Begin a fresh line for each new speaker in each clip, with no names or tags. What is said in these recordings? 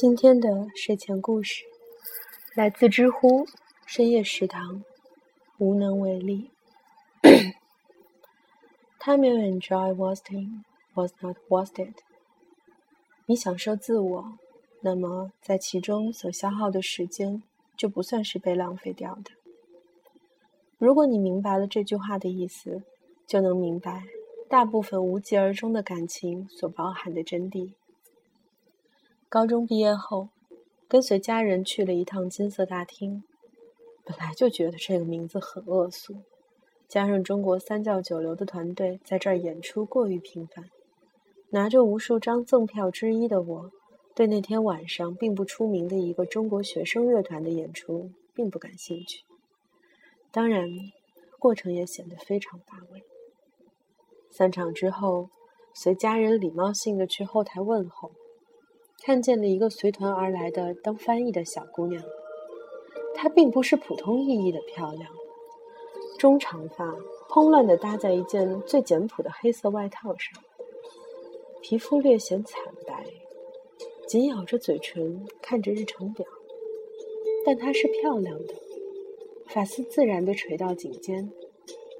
今天的睡前故事来自知乎深夜食堂，无能为力。Time you enjoy wasting was not wasted。你享受自我，那么在其中所消耗的时间就不算是被浪费掉的。如果你明白了这句话的意思，就能明白大部分无疾而终的感情所包含的真谛。高中毕业后，跟随家人去了一趟金色大厅。本来就觉得这个名字很恶俗，加上中国三教九流的团队在这儿演出过于频繁，拿着无数张赠票之一的我，对那天晚上并不出名的一个中国学生乐团的演出并不感兴趣。当然，过程也显得非常乏味。散场之后，随家人礼貌性的去后台问候。看见了一个随团而来的当翻译的小姑娘，她并不是普通意义的漂亮，中长发，蓬乱的搭在一件最简朴的黑色外套上，皮肤略显惨白，紧咬着嘴唇看着日程表，但她是漂亮的，发丝自然的垂到颈间，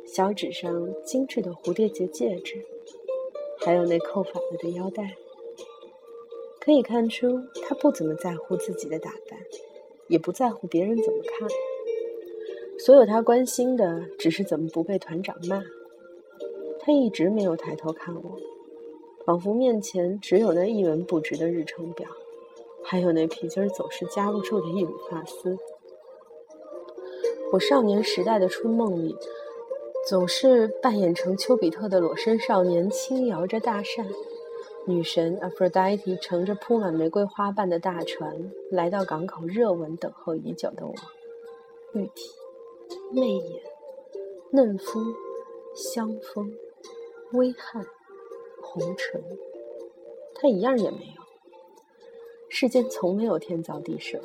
小指上精致的蝴蝶结戒指，还有那扣反了的腰带。可以看出，他不怎么在乎自己的打扮，也不在乎别人怎么看。所有他关心的，只是怎么不被团长骂。他一直没有抬头看我，仿佛面前只有那一文不值的日程表，还有那皮筋总是夹不住的一缕发丝。我少年时代的春梦里，总是扮演成丘比特的裸身少年，轻摇着大扇。女神 Aphrodite 乘着铺满玫瑰花瓣的大船来到港口，热吻等候已久的我。玉体、媚眼、嫩肤、香风、微汗、红唇，她一样也没有。世间从没有天造地设，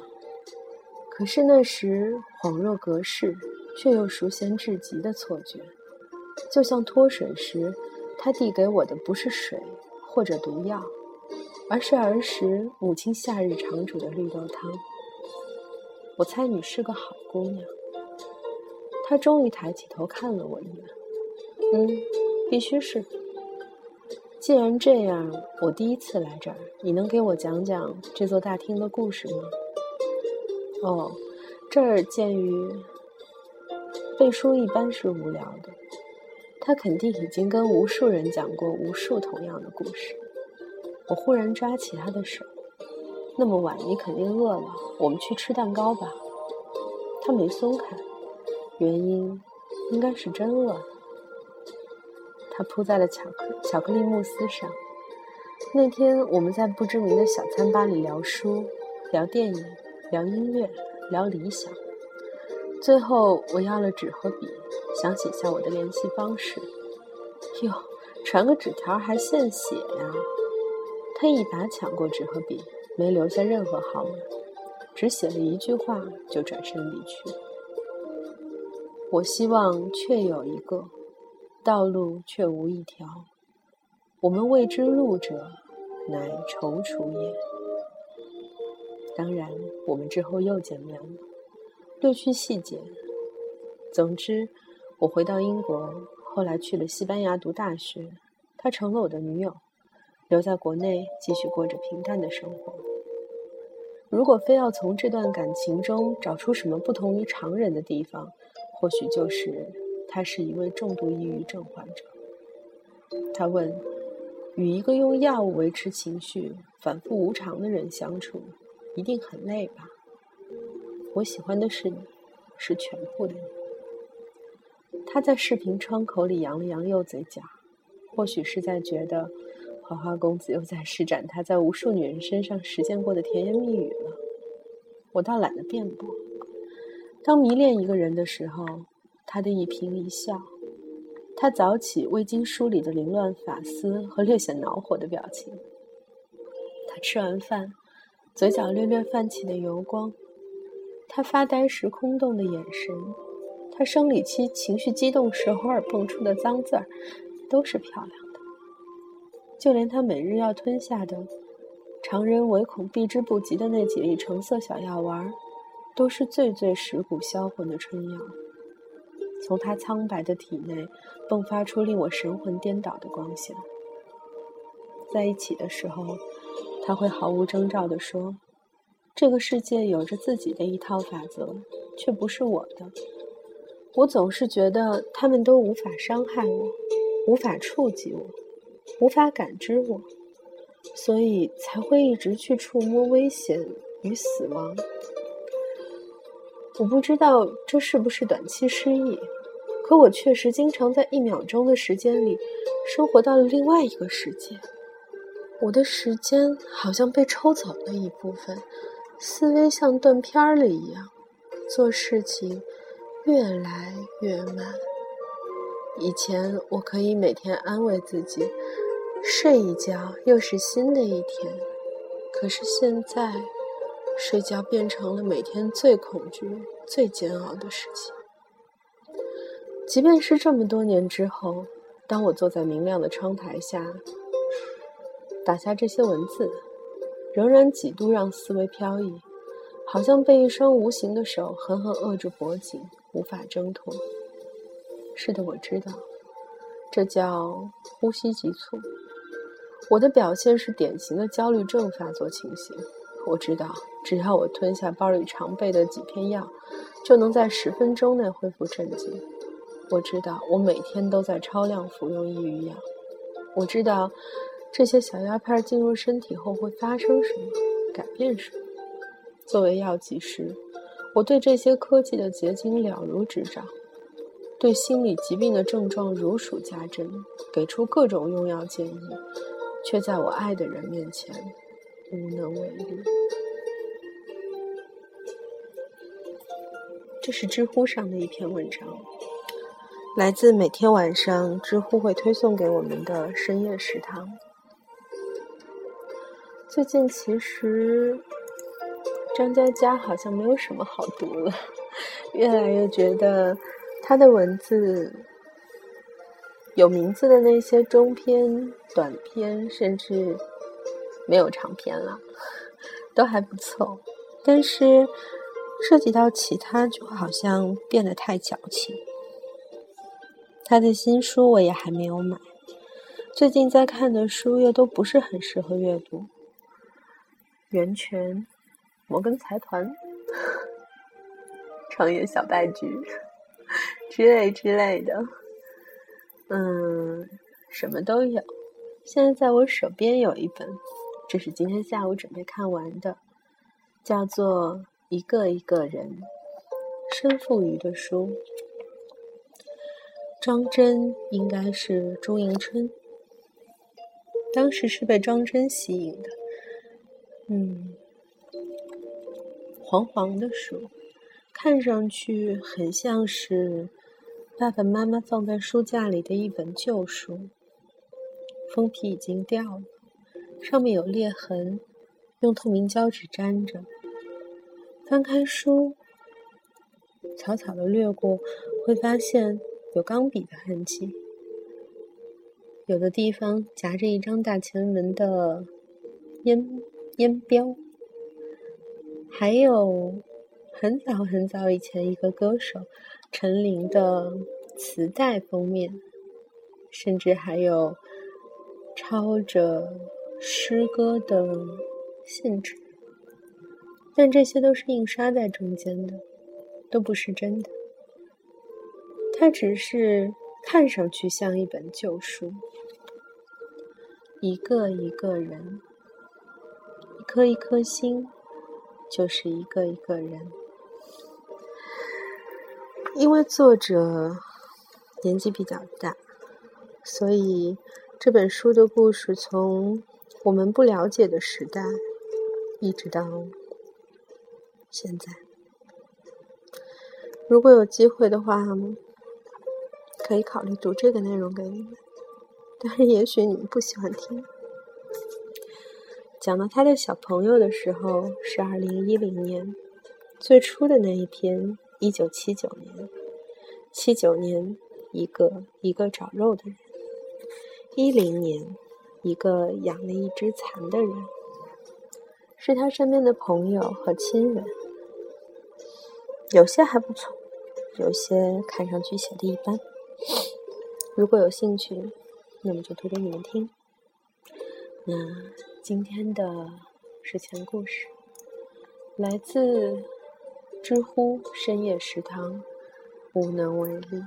可是那时恍若隔世，却又熟悉至极的错觉，就像脱水时，他递给我的不是水。或者毒药，而是儿时母亲夏日常煮的绿豆汤。我猜你是个好姑娘。她终于抬起头看了我一眼。嗯，必须是。既然这样，我第一次来这儿，你能给我讲讲这座大厅的故事吗？哦，这儿鉴于背书一般是无聊的。他肯定已经跟无数人讲过无数同样的故事。我忽然抓起他的手，那么晚你肯定饿了，我们去吃蛋糕吧。他没松开，原因应该是真饿了。他扑在了巧克巧克力慕斯上。那天我们在不知名的小餐吧里聊书、聊电影、聊音乐、聊理想。最后我要了纸和笔。想写下我的联系方式，哟，传个纸条还现写呀？他一把抢过纸和笔，没留下任何号码，只写了一句话就转身离去。我希望确有一个道路，却无一条。我们未知路者，乃踌躇也。当然，我们之后又见面了，略去细节。总之。我回到英国，后来去了西班牙读大学，她成了我的女友，留在国内继续过着平淡的生活。如果非要从这段感情中找出什么不同于常人的地方，或许就是她是一位重度抑郁症患者。他问：“与一个用药物维持情绪、反复无常的人相处，一定很累吧？”我喜欢的是你，是全部的你。他在视频窗口里扬了扬右嘴角，或许是在觉得花花公子又在施展他在无数女人身上实践过的甜言蜜语了。我倒懒得辩驳。当迷恋一个人的时候，他的一颦一笑，他早起未经梳理的凌乱发丝和略显恼火的表情，他吃完饭嘴角略略泛起的油光，他发呆时空洞的眼神。他生理期情绪激动时偶尔蹦出的脏字儿，都是漂亮的。就连他每日要吞下的常人唯恐避之不及的那几粒橙色小药丸，都是最最蚀骨销魂的春药。从他苍白的体内迸发出令我神魂颠倒的光线。在一起的时候，他会毫无征兆地说：“这个世界有着自己的一套法则，却不是我的。我总是觉得他们都无法伤害我，无法触及我，无法感知我，所以才会一直去触摸危险与死亡。”我不知道这是不是短期失忆，可我确实经常在一秒钟的时间里，生活到了另外一个世界。我的时间好像被抽走了一部分，思维像断片了一样，做事情越来越慢。以前我可以每天安慰自己，睡一觉又是新的一天，可是现在。睡觉变成了每天最恐惧、最煎熬的事情。即便是这么多年之后，当我坐在明亮的窗台下，打下这些文字，仍然几度让思维飘逸，好像被一双无形的手狠狠扼住脖颈，无法挣脱。是的，我知道，这叫呼吸急促。我的表现是典型的焦虑症发作情形。我知道，只要我吞下包里常备的几片药，就能在十分钟内恢复镇静。我知道，我每天都在超量服用抑郁药。我知道，这些小药片进入身体后会发生什么，改变什么。作为药剂师，我对这些科技的结晶了如指掌，对心理疾病的症状如数家珍，给出各种用药建议，却在我爱的人面前。无能为力。这是知乎上的一篇文章，来自每天晚上知乎会推送给我们的深夜食堂。最近其实张嘉佳好像没有什么好读了，越来越觉得他的文字有名字的那些中篇、短篇，甚至。没有长篇了，都还不错，但是涉及到其他，就好像变得太矫情。他的新书我也还没有买，最近在看的书又都不是很适合阅读，《源泉》《摩根财团》《创业小败局》之类之类的，嗯，什么都有。现在在我手边有一本。这是今天下午准备看完的，叫做《一个一个人》，申富余的书。庄真应该是朱迎春，当时是被庄真吸引的。嗯，黄黄的书，看上去很像是爸爸妈妈放在书架里的一本旧书，封皮已经掉了。上面有裂痕，用透明胶纸粘着。翻开书，草草的掠过，会发现有钢笔的痕迹。有的地方夹着一张大前门的烟烟标，还有很早很早以前一个歌手陈琳的磁带封面，甚至还有抄着。诗歌的信纸，但这些都是印刷在中间的，都不是真的。它只是看上去像一本旧书，一个一个人，一颗一颗心，就是一个一个人。因为作者年纪比较大，所以这本书的故事从。我们不了解的时代，一直到现在。如果有机会的话，可以考虑读这个内容给你们。但是也许你们不喜欢听。讲到他的小朋友的时候是二零一零年，最初的那一篇一九七九年，七九年一个一个找肉的人，一零年。一个养了一只蚕的人，是他身边的朋友和亲人。有些还不错，有些看上去写的一般。如果有兴趣，那么就读给你们听。那今天的睡前故事来自知乎深夜食堂，无能为力。